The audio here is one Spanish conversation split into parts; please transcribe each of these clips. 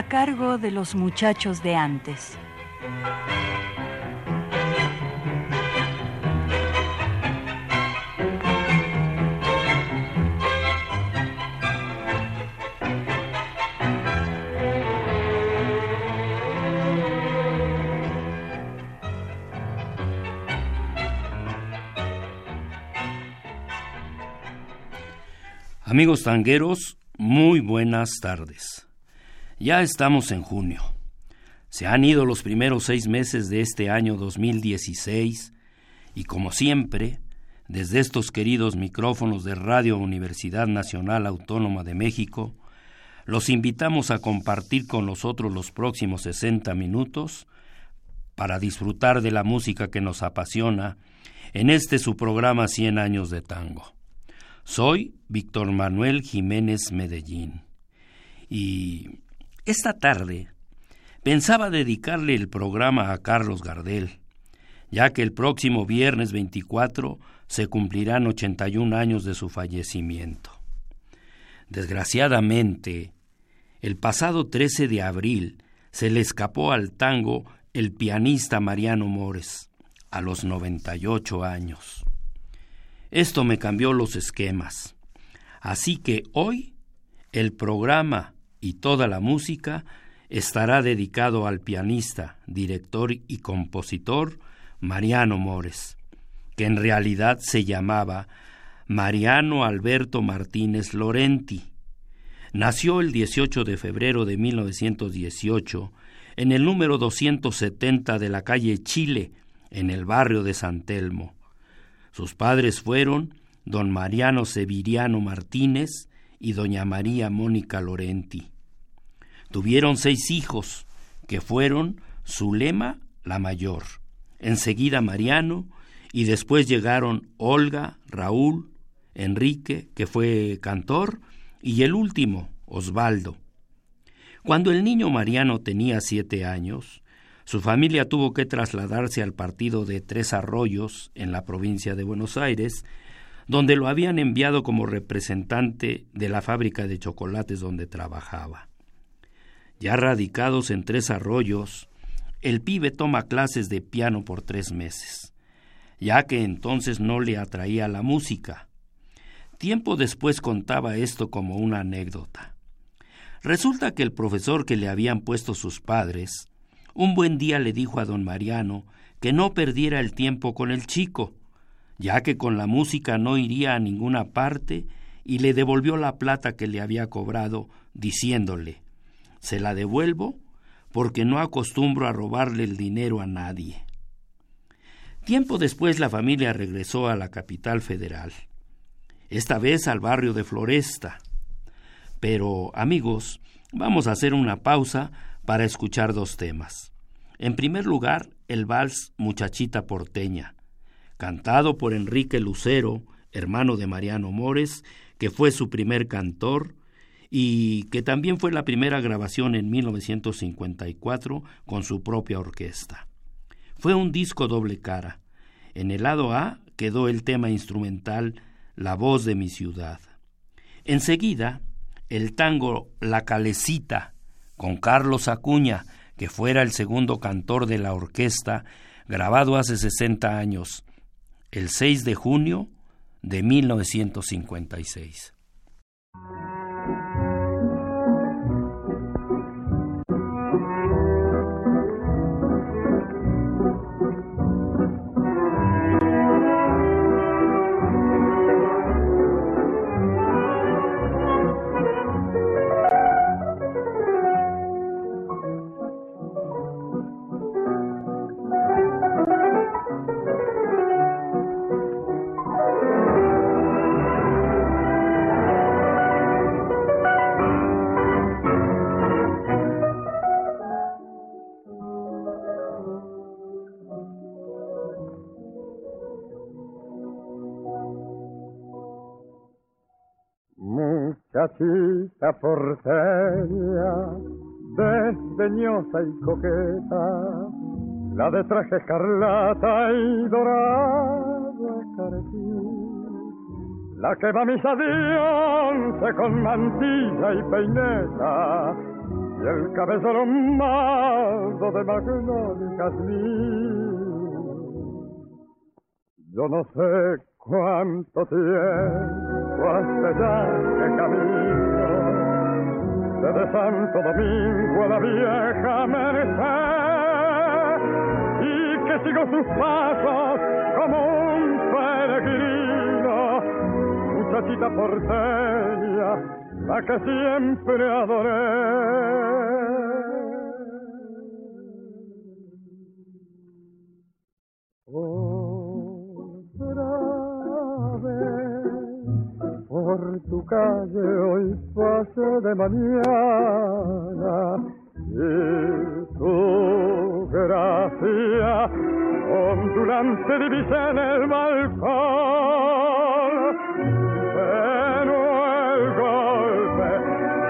A cargo de los muchachos de antes. Amigos tangueros, muy buenas tardes. Ya estamos en junio. Se han ido los primeros seis meses de este año 2016 y como siempre, desde estos queridos micrófonos de Radio Universidad Nacional Autónoma de México, los invitamos a compartir con nosotros los próximos 60 minutos para disfrutar de la música que nos apasiona en este su programa 100 años de tango. Soy Víctor Manuel Jiménez Medellín y esta tarde pensaba dedicarle el programa a Carlos Gardel, ya que el próximo viernes 24 se cumplirán 81 años de su fallecimiento. Desgraciadamente, el pasado 13 de abril se le escapó al tango el pianista Mariano Mores, a los 98 años. Esto me cambió los esquemas. Así que hoy el programa y toda la música estará dedicado al pianista, director y compositor Mariano Mores, que en realidad se llamaba Mariano Alberto Martínez Lorenti. Nació el 18 de febrero de 1918 en el número 270 de la calle Chile, en el barrio de San Telmo. Sus padres fueron don Mariano Severiano Martínez y doña María Mónica Lorenti. Tuvieron seis hijos, que fueron Zulema la mayor, enseguida Mariano, y después llegaron Olga, Raúl, Enrique, que fue cantor, y el último, Osvaldo. Cuando el niño Mariano tenía siete años, su familia tuvo que trasladarse al partido de Tres Arroyos, en la provincia de Buenos Aires, donde lo habían enviado como representante de la fábrica de chocolates donde trabajaba. Ya radicados en Tres Arroyos, el pibe toma clases de piano por tres meses, ya que entonces no le atraía la música. Tiempo después contaba esto como una anécdota. Resulta que el profesor que le habían puesto sus padres, un buen día le dijo a don Mariano que no perdiera el tiempo con el chico, ya que con la música no iría a ninguna parte, y le devolvió la plata que le había cobrado, diciéndole Se la devuelvo porque no acostumbro a robarle el dinero a nadie. Tiempo después la familia regresó a la capital federal, esta vez al barrio de Floresta. Pero, amigos, vamos a hacer una pausa para escuchar dos temas. En primer lugar, el vals Muchachita porteña, cantado por Enrique Lucero, hermano de Mariano Mores, que fue su primer cantor y que también fue la primera grabación en 1954 con su propia orquesta. Fue un disco doble cara. En el lado A quedó el tema instrumental La voz de mi ciudad. Enseguida, el tango La Calecita, con Carlos Acuña, que fuera el segundo cantor de la orquesta, grabado hace 60 años, el 6 de junio de 1956. Muchachita porteña, desdeñosa y coqueta, la de traje escarlata y dorado carquín, la que va a misa de con mantilla y peineta, y el cabello lomado de magnolia y Yo no sé cuánto tiempo hace ya que camino desde Santo Domingo a la vieja Merced y que sigo sus pasos como un peregrino, muchachita porteña la que siempre adoré. Por tu calle hoy paso de mañana. Y tu gracia ondulante divisa en el balcón. Pero el golpe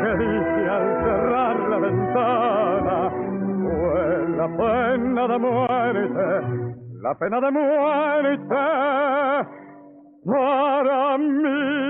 que dice al cerrar la ventana fue la pena de muerte la pena de muerte para mí.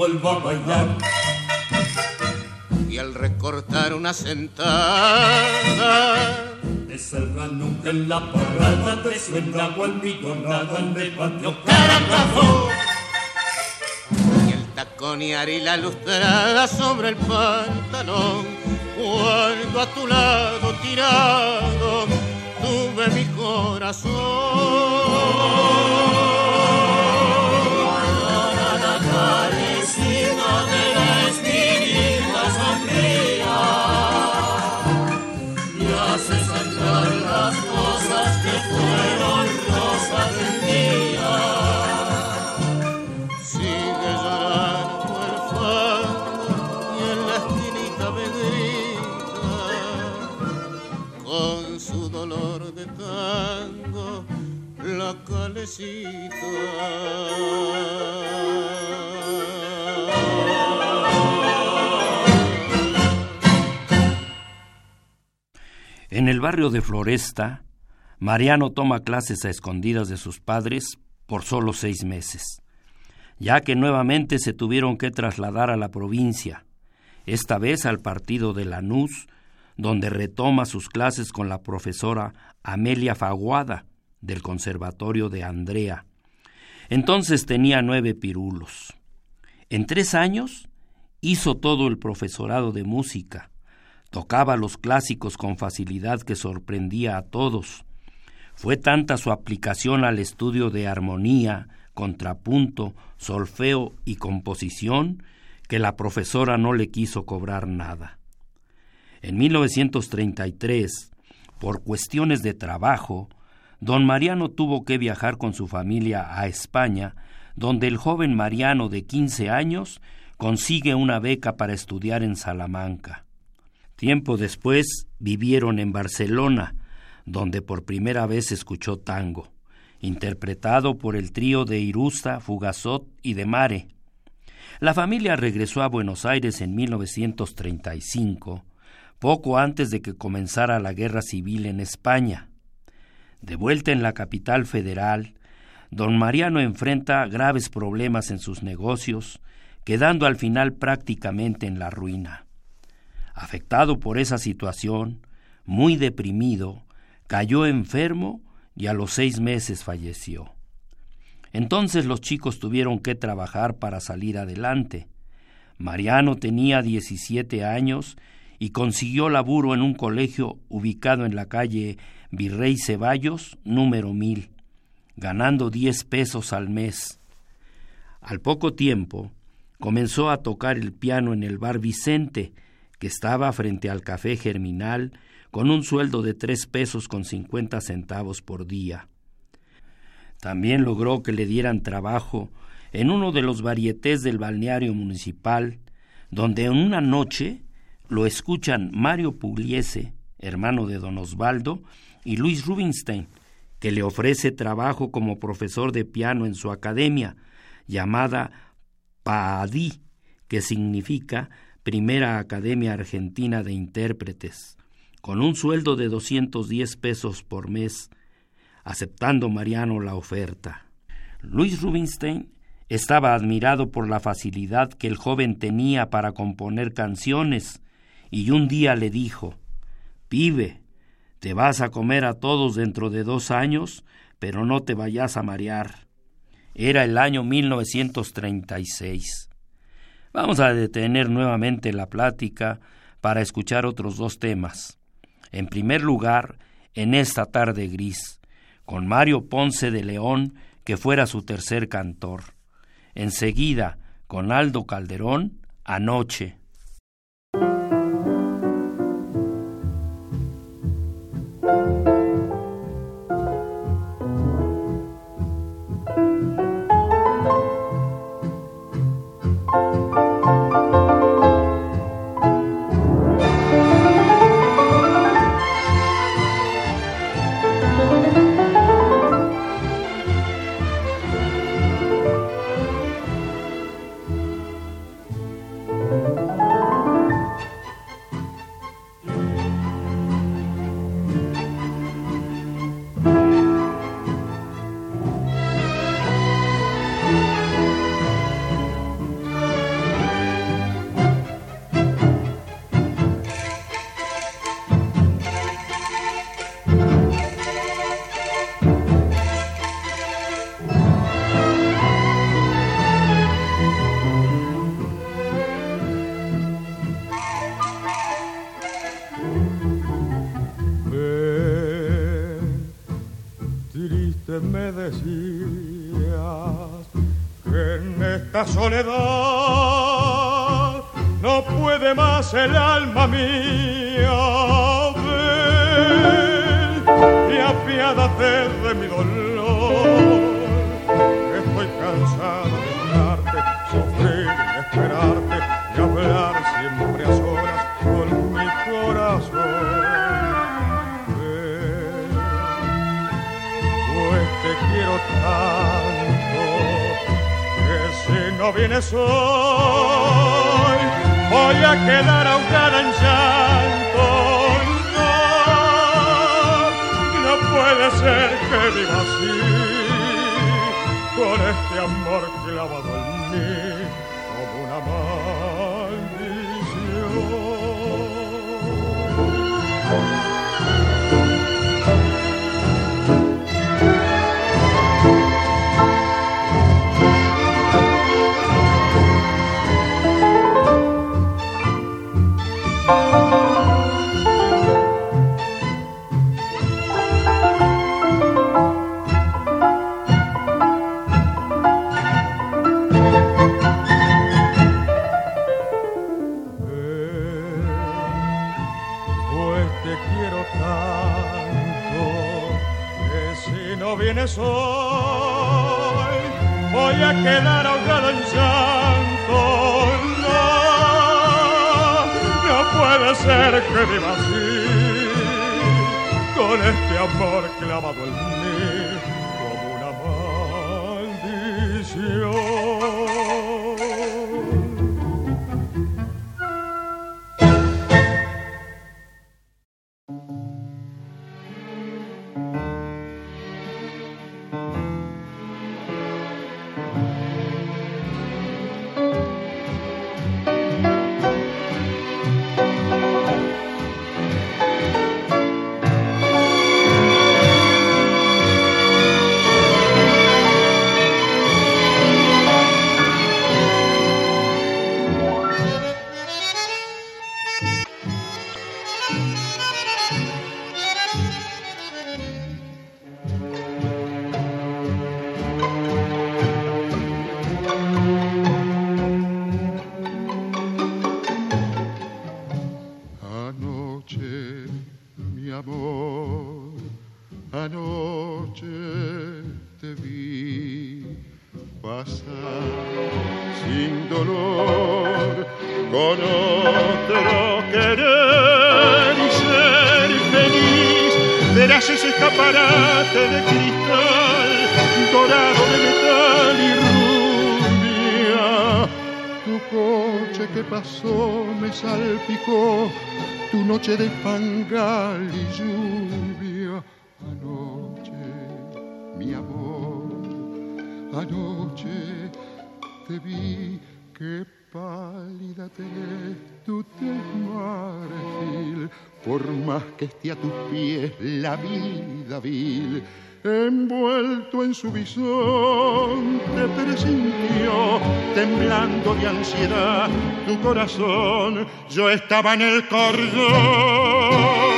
Vuelvo a bailar. Y al recortar una sentada, te cerra nunca en la parrada, te suena nada en el patio carajo. Y el taconear y la lustrada sobre el pantalón, cuando a tu lado tirado tuve mi corazón. En el barrio de Floresta, Mariano toma clases a escondidas de sus padres por solo seis meses, ya que nuevamente se tuvieron que trasladar a la provincia, esta vez al partido de Lanús, donde retoma sus clases con la profesora Amelia Faguada, del Conservatorio de Andrea. Entonces tenía nueve pirulos. En tres años hizo todo el profesorado de música, tocaba los clásicos con facilidad que sorprendía a todos. Fue tanta su aplicación al estudio de armonía, contrapunto, solfeo y composición que la profesora no le quiso cobrar nada. En 1933, por cuestiones de trabajo, don Mariano tuvo que viajar con su familia a España, donde el joven Mariano de 15 años consigue una beca para estudiar en Salamanca. Tiempo después vivieron en Barcelona, donde por primera vez escuchó tango, interpretado por el trío de Irusta, Fugazot y de Mare. La familia regresó a Buenos Aires en 1935, poco antes de que comenzara la guerra civil en España. De vuelta en la capital federal, don Mariano enfrenta graves problemas en sus negocios, quedando al final prácticamente en la ruina. Afectado por esa situación, muy deprimido, cayó enfermo y a los seis meses falleció. Entonces los chicos tuvieron que trabajar para salir adelante. Mariano tenía 17 años y consiguió laburo en un colegio ubicado en la calle Virrey Ceballos, número 1000 ganando diez pesos al mes. Al poco tiempo, comenzó a tocar el piano en el bar Vicente, que estaba frente al café Germinal, con un sueldo de tres pesos con cincuenta centavos por día. También logró que le dieran trabajo en uno de los varietés del balneario municipal, donde en una noche lo escuchan Mario Pugliese, hermano de don Osvaldo, y Luis Rubinstein, que le ofrece trabajo como profesor de piano en su academia, llamada PAADI, que significa Primera Academia Argentina de Intérpretes, con un sueldo de 210 pesos por mes, aceptando Mariano la oferta. Luis Rubinstein estaba admirado por la facilidad que el joven tenía para componer canciones, y un día le dijo Pibe, te vas a comer a todos dentro de dos años, pero no te vayas a marear. Era el año 1936. Vamos a detener nuevamente la plática para escuchar otros dos temas. En primer lugar, en esta tarde gris, con Mario Ponce de León, que fuera su tercer cantor. Enseguida, con Aldo Calderón, anoche. Soledad no puede más el alma mía. quiénes soy. Voy a quedar ahogada en llanto. No, no puede ser que viva así, con este amor clavado en mí. verás ese escaparate de cristal, dorado de metal y rubia. Tu coche que pasó me salpicó, tu noche de fangal y lluvia. Anoche, mi amor, anoche te vi que pálida te tu te marfil a tus pies la vida vil. Envuelto en su visón te presintió, temblando de ansiedad tu corazón. Yo estaba en el cordón,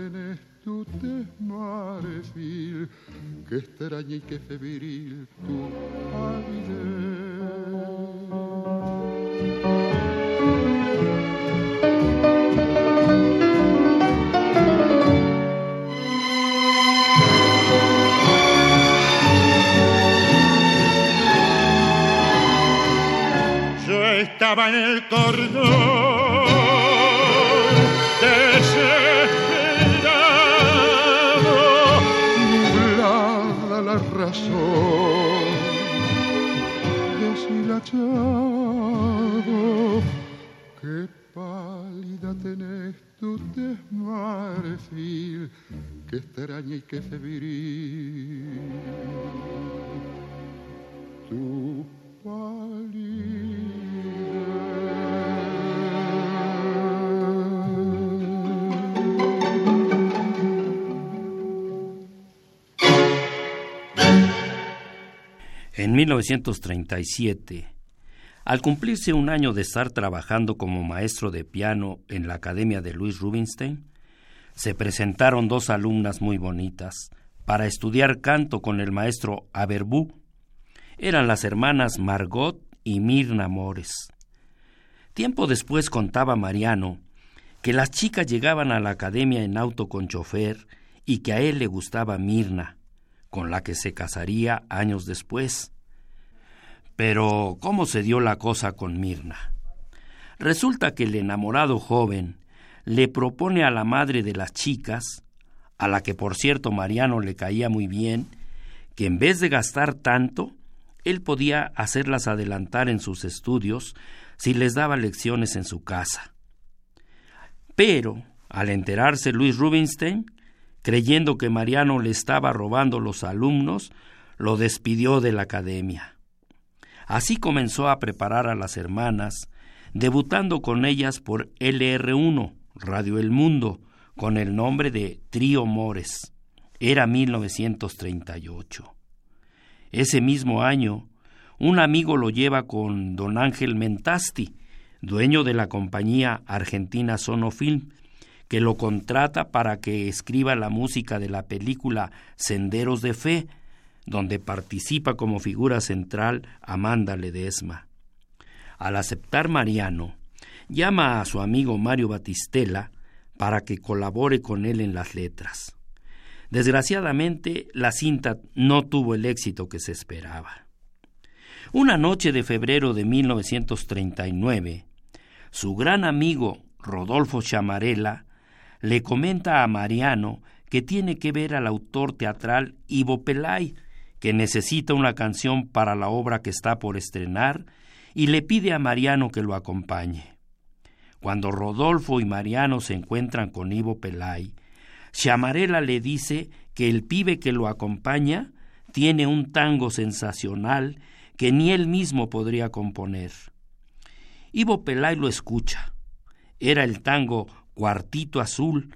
tenés tu desmarefil, que extraña y que febril tu. Yo estaba en el cordón corazón deshilachado. Qué pálida tenés tu desmarfil, qué extraña y qué febril. Tu En 1937, al cumplirse un año de estar trabajando como maestro de piano en la Academia de Luis Rubinstein, se presentaron dos alumnas muy bonitas para estudiar canto con el maestro Aberbú. Eran las hermanas Margot y Mirna Mores. Tiempo después contaba Mariano que las chicas llegaban a la academia en auto con chofer y que a él le gustaba Mirna, con la que se casaría años después. Pero, ¿cómo se dio la cosa con Mirna? Resulta que el enamorado joven le propone a la madre de las chicas, a la que por cierto Mariano le caía muy bien, que en vez de gastar tanto, él podía hacerlas adelantar en sus estudios si les daba lecciones en su casa. Pero, al enterarse Luis Rubinstein, creyendo que Mariano le estaba robando los alumnos, lo despidió de la academia. Así comenzó a preparar a las hermanas, debutando con ellas por LR1, Radio El Mundo, con el nombre de Trío Mores. Era 1938. Ese mismo año, un amigo lo lleva con don Ángel Mentasti, dueño de la compañía argentina Sonofilm, que lo contrata para que escriba la música de la película Senderos de Fe, donde participa como figura central Amanda Ledesma. Al aceptar Mariano, llama a su amigo Mario Batistela para que colabore con él en las letras. Desgraciadamente, la cinta no tuvo el éxito que se esperaba. Una noche de febrero de 1939, su gran amigo Rodolfo Chamarela le comenta a Mariano que tiene que ver al autor teatral Ivo Pelay, que necesita una canción para la obra que está por estrenar, y le pide a Mariano que lo acompañe. Cuando Rodolfo y Mariano se encuentran con Ivo Pelay, Chamarela le dice que el pibe que lo acompaña tiene un tango sensacional que ni él mismo podría componer. Ivo Pelay lo escucha. Era el tango Cuartito Azul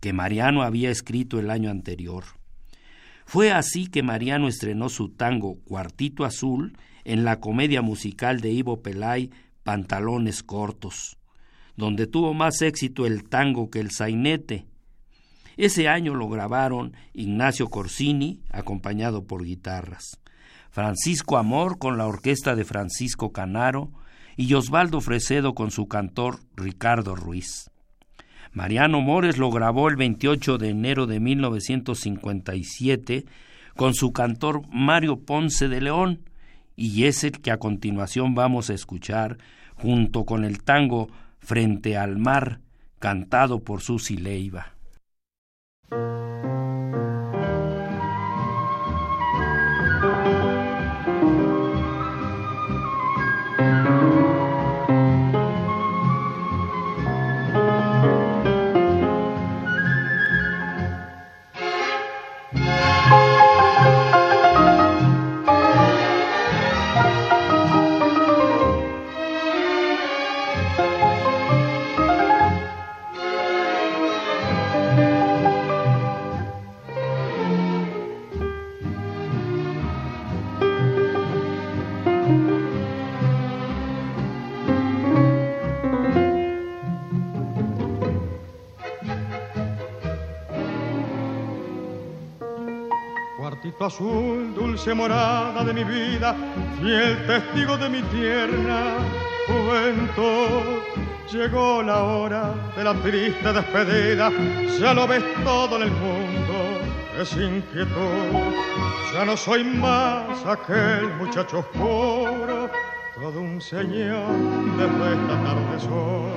que Mariano había escrito el año anterior. Fue así que Mariano estrenó su tango Cuartito Azul en la comedia musical de Ivo Pelay Pantalones Cortos, donde tuvo más éxito el tango que el sainete, ese año lo grabaron Ignacio Corsini, acompañado por guitarras, Francisco Amor con la orquesta de Francisco Canaro y Osvaldo Fresedo con su cantor Ricardo Ruiz. Mariano Mores lo grabó el 28 de enero de 1957 con su cantor Mario Ponce de León, y es el que a continuación vamos a escuchar junto con el tango Frente al Mar, cantado por Susi Leiva. Azul, dulce morada de mi vida, fiel testigo de mi tierna juventud. Llegó la hora de la triste despedida, ya lo ves todo en el mundo, es inquietud. Ya no soy más aquel muchacho oscuro, todo un señor desde esta tarde sol.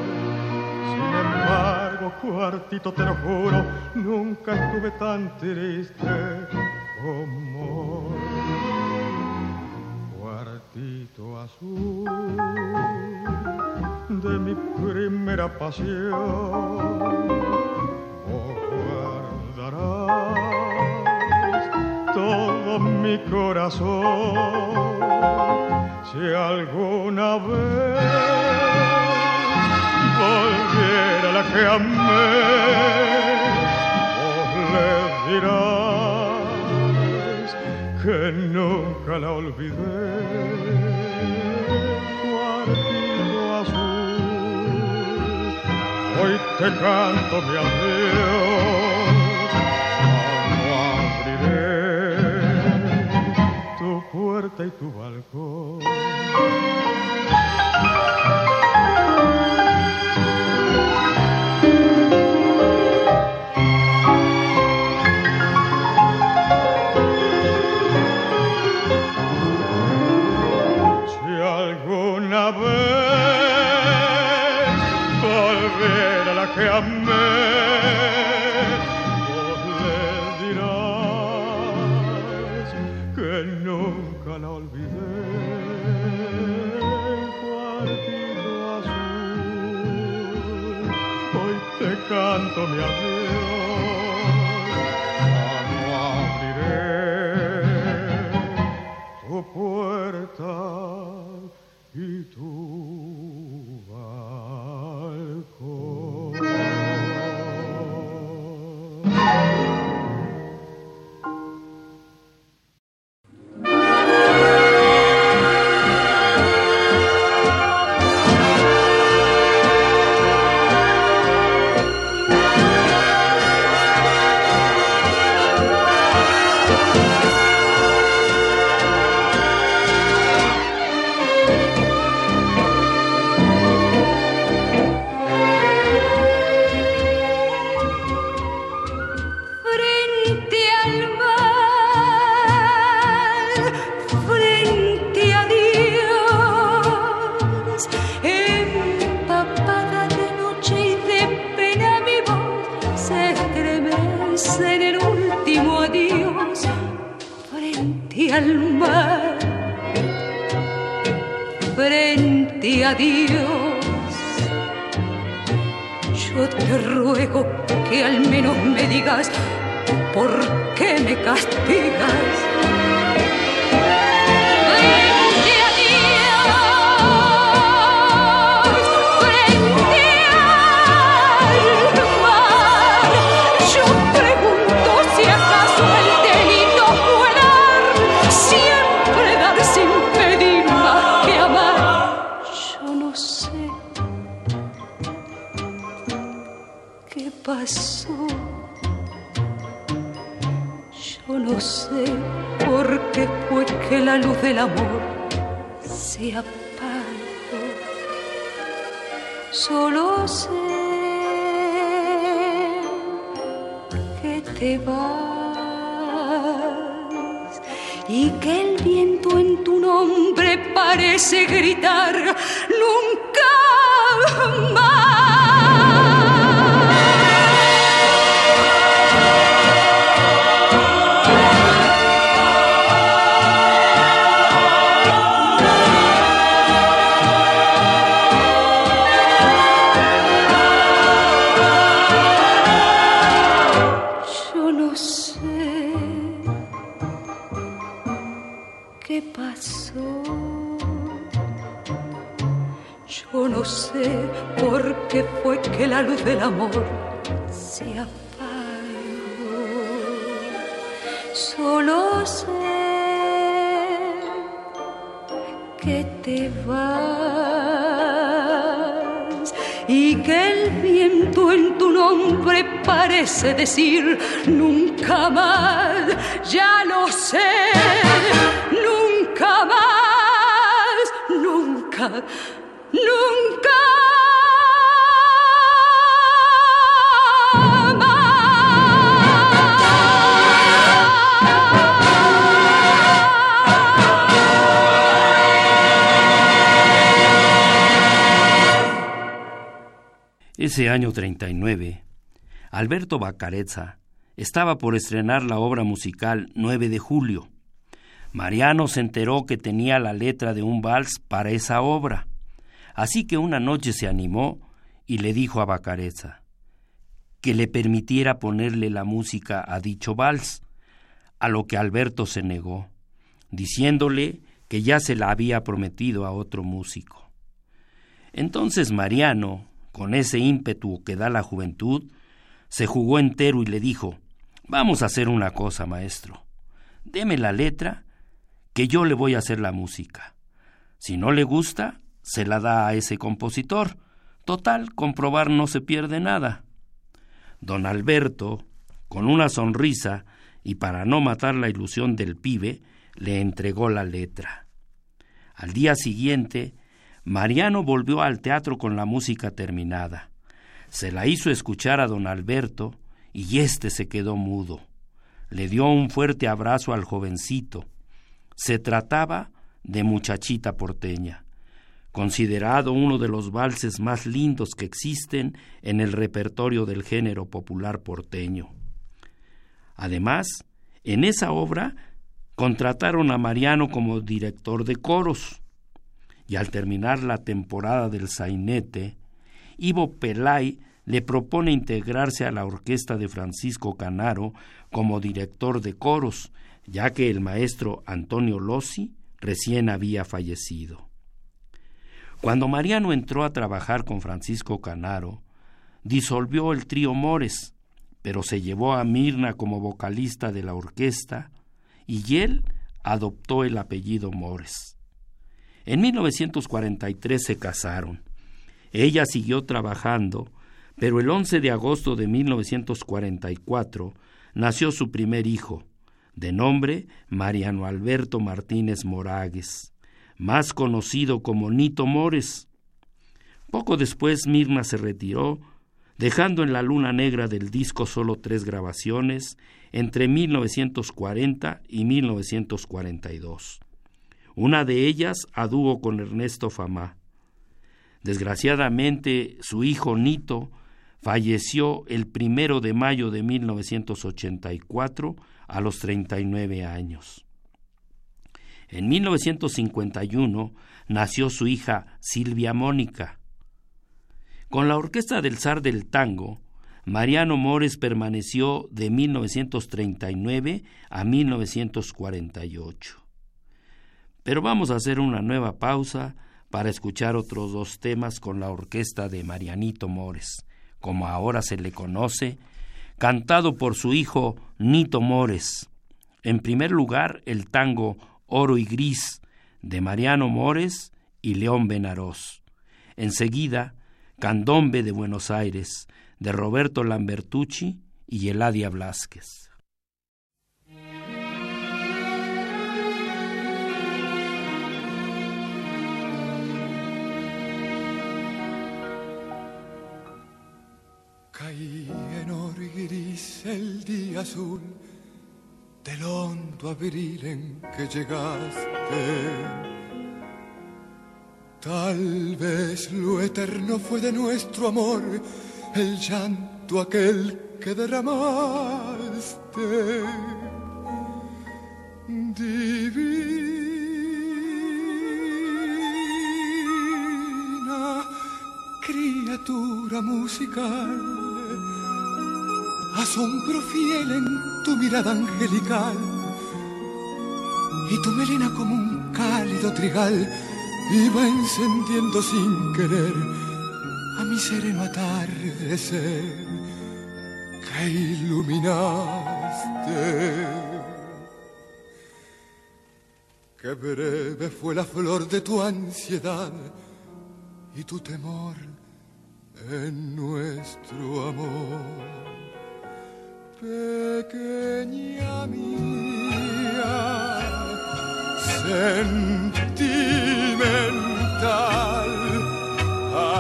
Sin embargo, cuartito, te lo juro, nunca estuve tan triste pasión. Oh, guardarás todo mi corazón si alguna vez volviera la que amé, vos le dirás que nunca la olvidé. Hoy te canto mi adiós. No abriré tu puerta y tu balcón. Que la luz del amor se apagó. Solo sé que te vas y que el viento en tu nombre parece decir nunca más, ya lo sé, nunca más, nunca, nunca. Ese año 39, Alberto Bacarezza estaba por estrenar la obra musical 9 de julio. Mariano se enteró que tenía la letra de un vals para esa obra, así que una noche se animó y le dijo a Bacarezza que le permitiera ponerle la música a dicho vals, a lo que Alberto se negó, diciéndole que ya se la había prometido a otro músico. Entonces Mariano, con ese ímpetu que da la juventud, se jugó entero y le dijo, Vamos a hacer una cosa, maestro. Deme la letra, que yo le voy a hacer la música. Si no le gusta, se la da a ese compositor. Total, comprobar no se pierde nada. Don Alberto, con una sonrisa y para no matar la ilusión del pibe, le entregó la letra. Al día siguiente, Mariano volvió al teatro con la música terminada. Se la hizo escuchar a don Alberto y éste se quedó mudo. Le dio un fuerte abrazo al jovencito. Se trataba de Muchachita porteña, considerado uno de los valses más lindos que existen en el repertorio del género popular porteño. Además, en esa obra contrataron a Mariano como director de coros y al terminar la temporada del sainete, Ivo Pelay le propone integrarse a la orquesta de Francisco Canaro como director de coros, ya que el maestro Antonio Lossi recién había fallecido. Cuando Mariano entró a trabajar con Francisco Canaro, disolvió el trío Mores, pero se llevó a Mirna como vocalista de la orquesta y él adoptó el apellido Mores. En 1943 se casaron. Ella siguió trabajando, pero el 11 de agosto de 1944 nació su primer hijo, de nombre Mariano Alberto Martínez Moragues, más conocido como Nito Mores. Poco después Mirna se retiró, dejando en la luna negra del disco solo tres grabaciones entre 1940 y 1942. Una de ellas a dúo con Ernesto Famá. Desgraciadamente, su hijo Nito falleció el primero de mayo de 1984 a los 39 años. En 1951 nació su hija Silvia Mónica. Con la Orquesta del Zar del Tango, Mariano Mores permaneció de 1939 a 1948. Pero vamos a hacer una nueva pausa para escuchar otros dos temas con la orquesta de Marianito Mores, como ahora se le conoce, cantado por su hijo Nito Mores. En primer lugar, el tango Oro y Gris de Mariano Mores y León Benarós. Enseguida, Candombe de Buenos Aires de Roberto Lambertucci y Eladia Blasquez. El día azul del hondo abril en que llegaste. Tal vez lo eterno fue de nuestro amor, el llanto aquel que derramaste. Divina criatura musical asombro fiel en tu mirada angelical y tu melena como un cálido trigal iba encendiendo sin querer a mi sereno atardecer que iluminaste. Qué breve fue la flor de tu ansiedad y tu temor en nuestro amor pequeña mía, sentimental,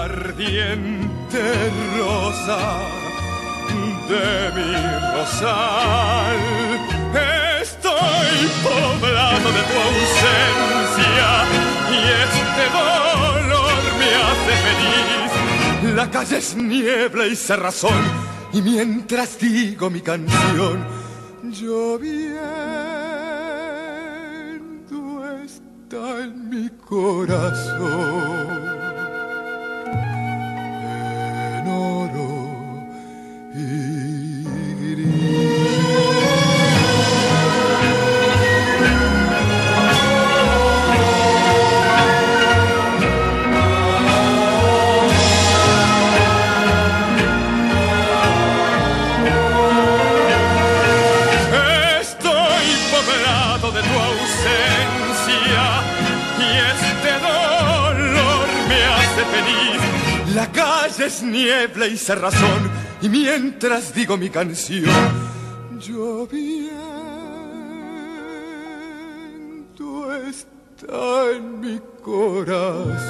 ardiente rosa de mi rosal. Estoy poblado de tu ausencia y este dolor me hace feliz. La calle es niebla y cerrazón y mientras digo mi canción, lloviendo está en mi corazón. Niebla y cerrazón, y mientras digo mi canción, lloviendo está en mi corazón.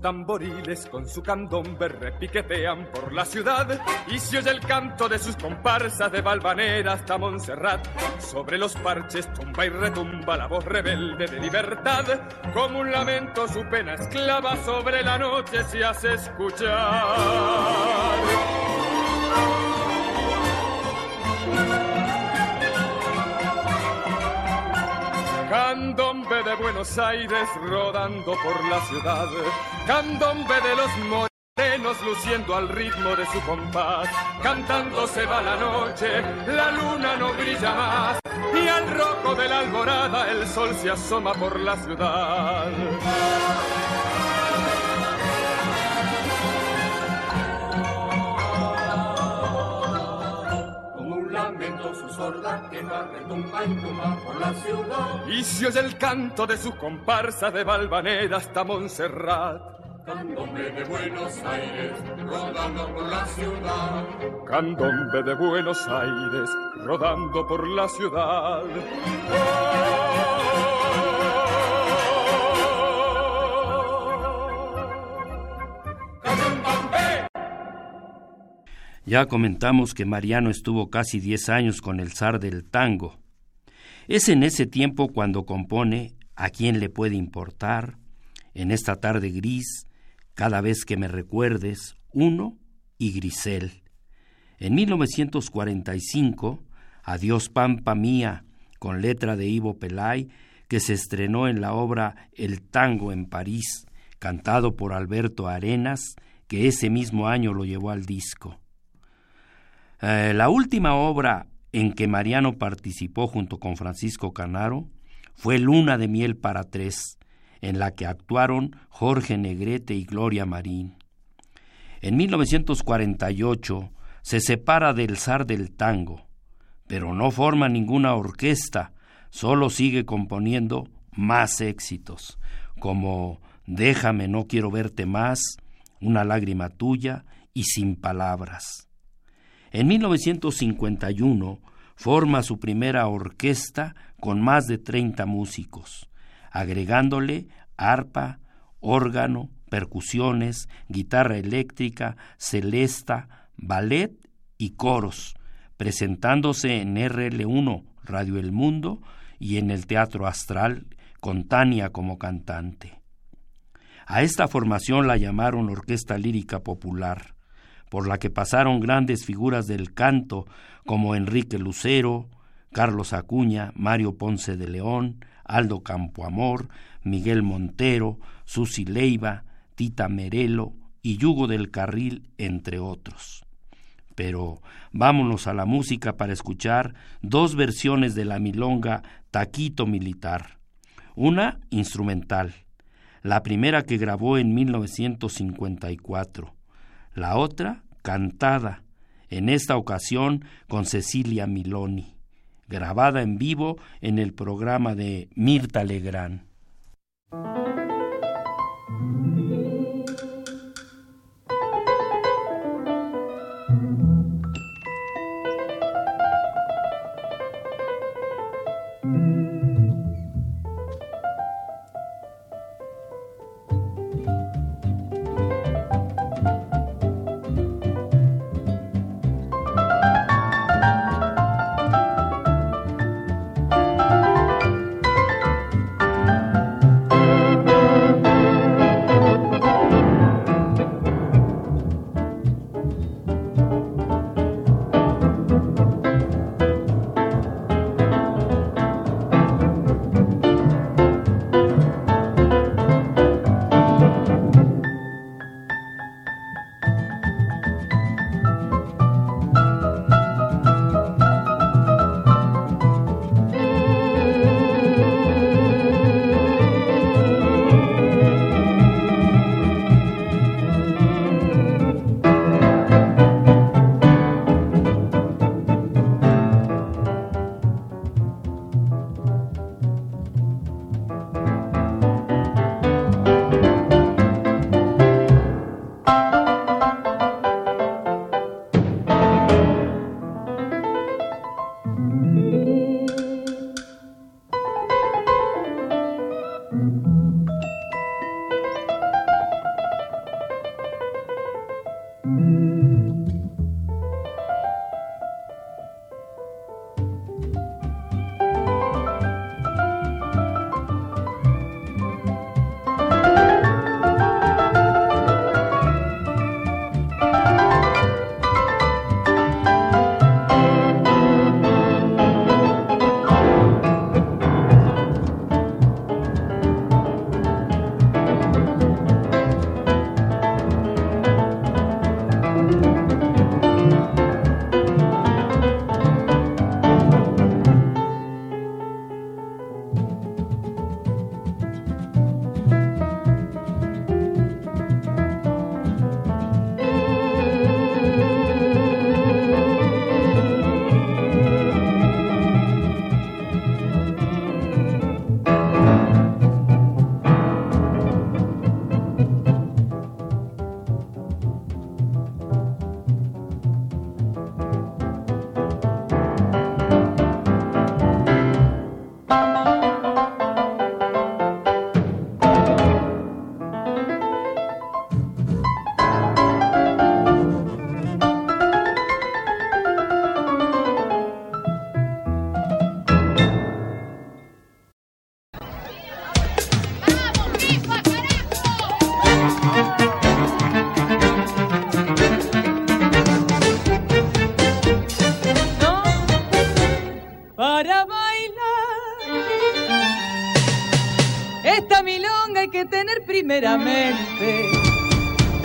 Tamboriles con su candombe repiquetean por la ciudad y se oye el canto de sus comparsas de Valvanera hasta Montserrat. Sobre los parches tumba y retumba la voz rebelde de libertad. Como un lamento su pena esclava sobre la noche se hace escuchar. De Buenos Aires rodando por la ciudad. Candombe de los morenos luciendo al ritmo de su compás. Cantando se va la noche, la luna no brilla más. Y al rojo de la alborada el sol se asoma por la ciudad. Sorda que va retumba y tumba por la ciudad. Y se oye el canto de su comparsa de Valvanera hasta Montserrat. Candombe de Buenos Aires, rodando por la ciudad. Candombe de Buenos Aires, rodando por la ciudad. Ya comentamos que Mariano estuvo casi diez años con el zar del tango. Es en ese tiempo cuando compone A quién le puede importar, En esta tarde gris, Cada vez que me recuerdes, Uno y Grisel. En 1945, Adiós Pampa Mía, con letra de Ivo Pelay, que se estrenó en la obra El Tango en París, cantado por Alberto Arenas, que ese mismo año lo llevó al disco. Eh, la última obra en que Mariano participó junto con Francisco Canaro fue Luna de Miel para Tres, en la que actuaron Jorge Negrete y Gloria Marín. En 1948 se separa del zar del tango, pero no forma ninguna orquesta, solo sigue componiendo más éxitos, como Déjame, no quiero verte más, Una lágrima tuya y Sin palabras. En 1951 forma su primera orquesta con más de 30 músicos, agregándole arpa, órgano, percusiones, guitarra eléctrica, celesta, ballet y coros, presentándose en RL1 Radio El Mundo y en el Teatro Astral con Tania como cantante. A esta formación la llamaron Orquesta Lírica Popular por la que pasaron grandes figuras del canto como Enrique Lucero, Carlos Acuña, Mario Ponce de León, Aldo Campoamor, Miguel Montero, Susi Leiva, Tita Merelo y Yugo del Carril, entre otros. Pero vámonos a la música para escuchar dos versiones de la milonga Taquito Militar. Una instrumental, la primera que grabó en 1954 la otra cantada, en esta ocasión con Cecilia Miloni, grabada en vivo en el programa de Mirta Legrand.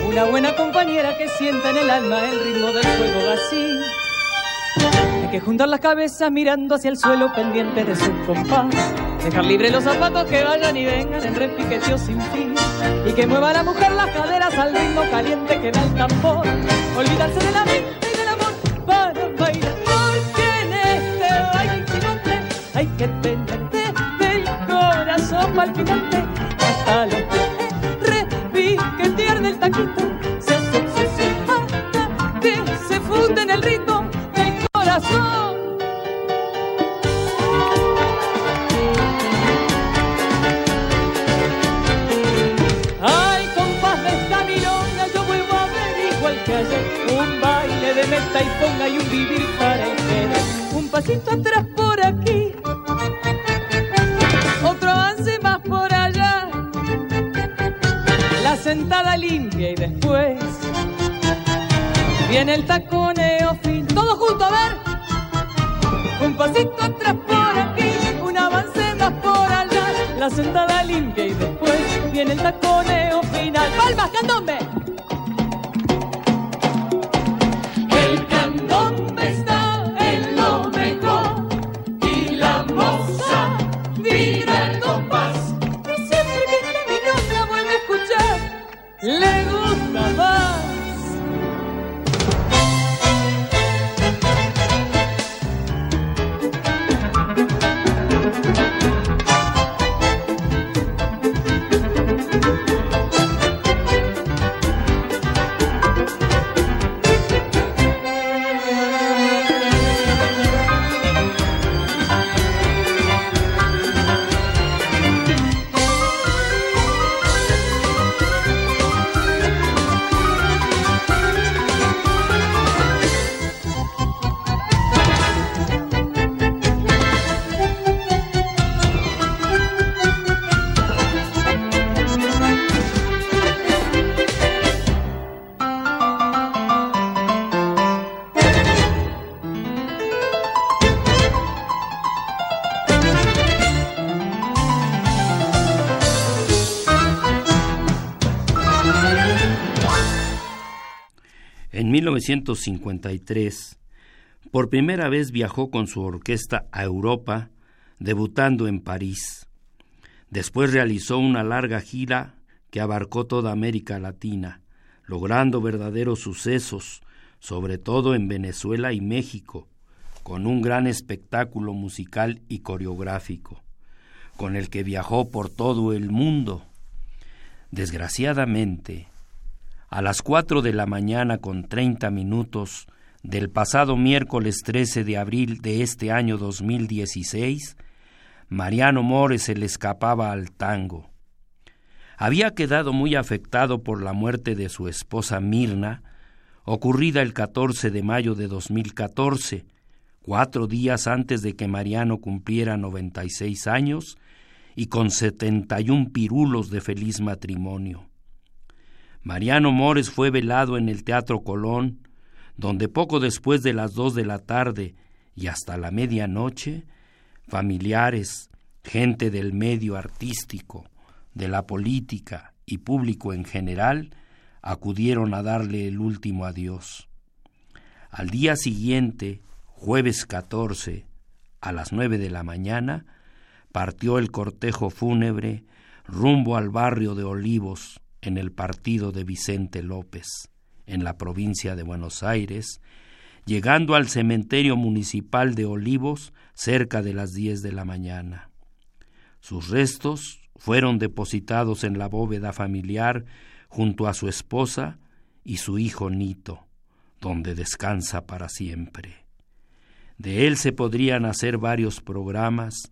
Una buena compañera que sienta en el alma el ritmo del fuego así. Hay que juntar las cabezas mirando hacia el suelo pendiente de su compás. Dejar libre los zapatos que vayan y vengan en repiqueteo sin fin. Y que mueva la mujer las caderas al ritmo caliente que da el tambor. Olvidarse de la mente y del amor para bailar. Porque en este baile hay que tener desde el corazón palpitante hasta los pies. Se, hasta que se funde en el ritmo del corazón. Ay, compás de esta milonga, yo vuelvo a ver igual que ayer. Un baile de meta y ponga y un vivir para el. Un pasito atrás sentada limpia y después viene el taconeo fin. Todos juntos, a ver. Un pasito atrás por aquí, un avance más por allá. La sentada limpia y después viene el taconeo final. ¡Palmas, candombe! En 1953, por primera vez viajó con su orquesta a Europa, debutando en París. Después realizó una larga gira que abarcó toda América Latina, logrando verdaderos sucesos, sobre todo en Venezuela y México, con un gran espectáculo musical y coreográfico, con el que viajó por todo el mundo. Desgraciadamente, a las cuatro de la mañana con treinta minutos del pasado miércoles 13 de abril de este año 2016, Mariano Mores se le escapaba al tango. Había quedado muy afectado por la muerte de su esposa Mirna, ocurrida el 14 de mayo de 2014, cuatro días antes de que Mariano cumpliera 96 años y con 71 pirulos de feliz matrimonio. Mariano Mores fue velado en el Teatro Colón, donde poco después de las dos de la tarde y hasta la medianoche, familiares, gente del medio artístico, de la política y público en general, acudieron a darle el último adiós. Al día siguiente, jueves 14, a las nueve de la mañana, partió el cortejo fúnebre rumbo al barrio de Olivos, en el partido de Vicente López, en la provincia de Buenos Aires, llegando al cementerio municipal de Olivos cerca de las diez de la mañana. Sus restos fueron depositados en la bóveda familiar junto a su esposa y su hijo Nito, donde descansa para siempre. De él se podrían hacer varios programas,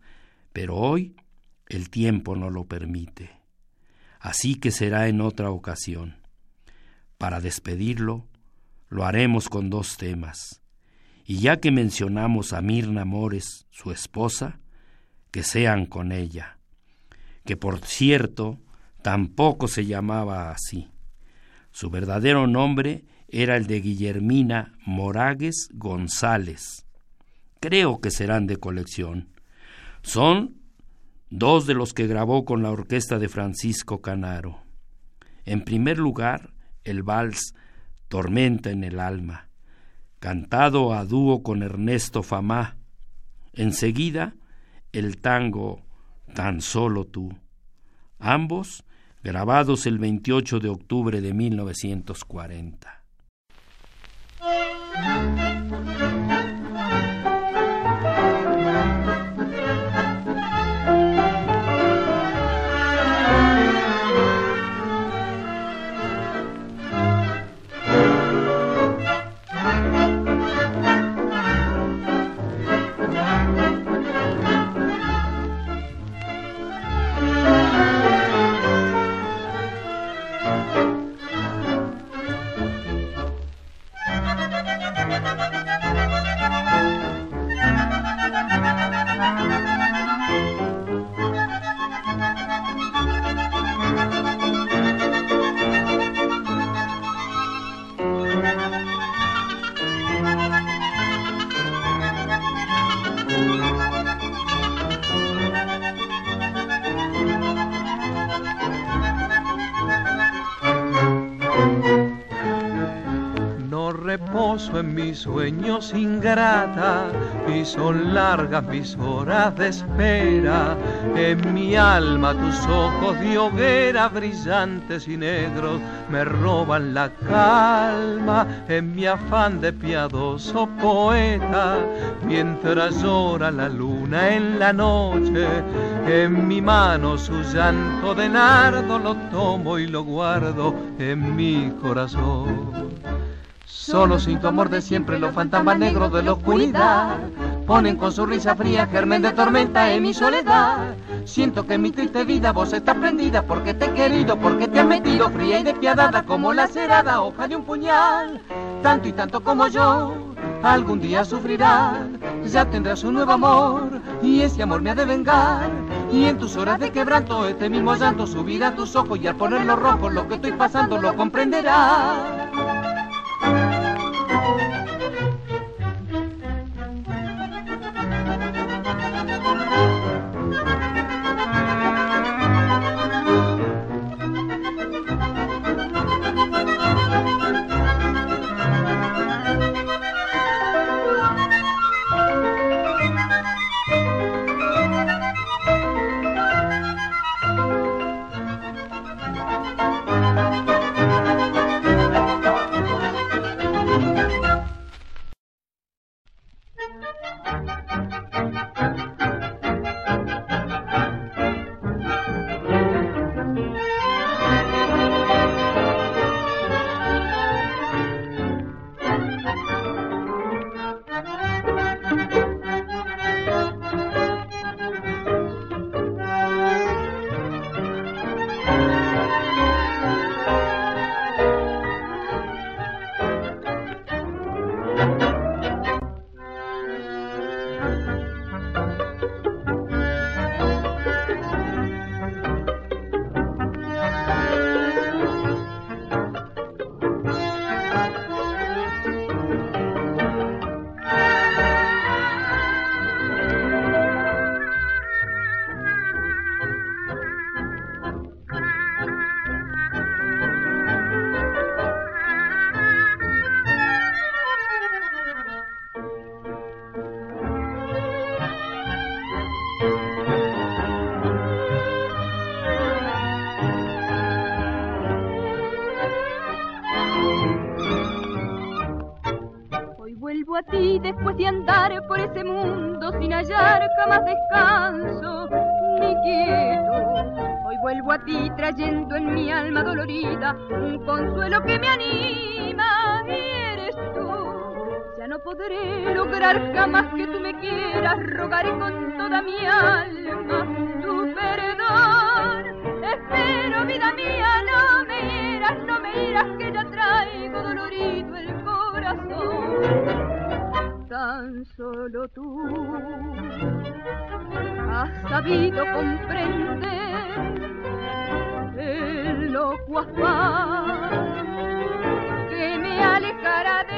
pero hoy el tiempo no lo permite. Así que será en otra ocasión. Para despedirlo, lo haremos con dos temas. Y ya que mencionamos a Mirna Mores, su esposa, que sean con ella, que por cierto tampoco se llamaba así. Su verdadero nombre era el de Guillermina Moragues González. Creo que serán de colección. Son dos de los que grabó con la orquesta de Francisco Canaro. En primer lugar, el vals Tormenta en el alma, cantado a dúo con Ernesto Famá. Enseguida, el tango Tan solo tú. Ambos grabados el 28 de octubre de 1940. En mis sueños ingrata y son largas mis horas de espera. En mi alma tus ojos de hoguera brillantes y negros me roban la calma en mi afán de piadoso poeta. Mientras llora la luna en la noche, en mi mano su llanto de nardo lo tomo y lo guardo en mi corazón. Solo sin tu amor de siempre los fantasmas negros de la oscuridad ponen con su risa fría germen de tormenta en mi soledad. Siento que en mi triste vida vos estás prendida porque te he querido, porque te has metido fría y despiadada como la cerada hoja de un puñal. Tanto y tanto como yo, algún día sufrirás, ya tendrás un nuevo amor y ese amor me ha de vengar. Y en tus horas de quebranto, este mismo llanto subirá a tus ojos y al ponerlo rojo lo que estoy pasando lo comprenderás. Podré lograr jamás que tú me quieras, rogaré con toda mi alma tu perdón. Espero, vida mía, no me irás, no me irás, que ya traigo dolorido el corazón tan solo tú has sabido comprender el loco afán que me alejará de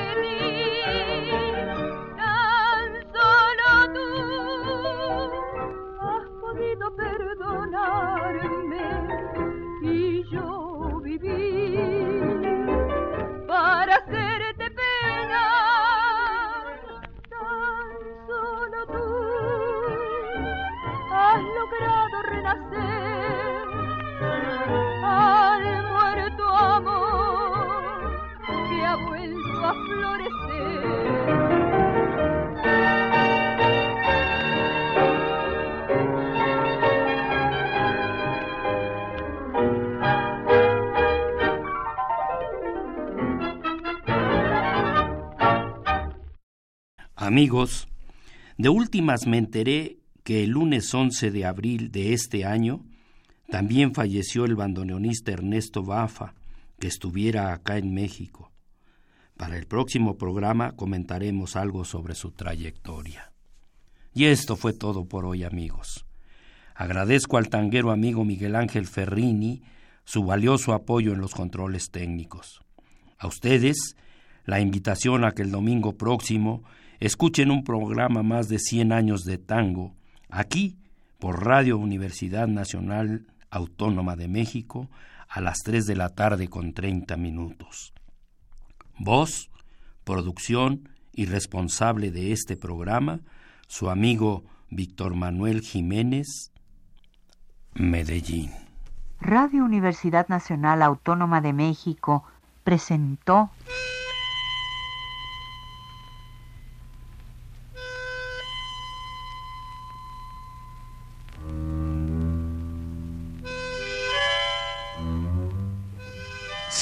Amigos, de últimas me enteré que el lunes 11 de abril de este año también falleció el bandoneonista Ernesto Bafa, que estuviera acá en México. Para el próximo programa comentaremos algo sobre su trayectoria. Y esto fue todo por hoy, amigos. Agradezco al tanguero amigo Miguel Ángel Ferrini su valioso apoyo en los controles técnicos. A ustedes, la invitación a que el domingo próximo escuchen un programa más de 100 años de tango, aquí por Radio Universidad Nacional Autónoma de México, a las 3 de la tarde con 30 minutos. Voz, producción y responsable de este programa, su amigo Víctor Manuel Jiménez, Medellín. Radio Universidad Nacional Autónoma de México presentó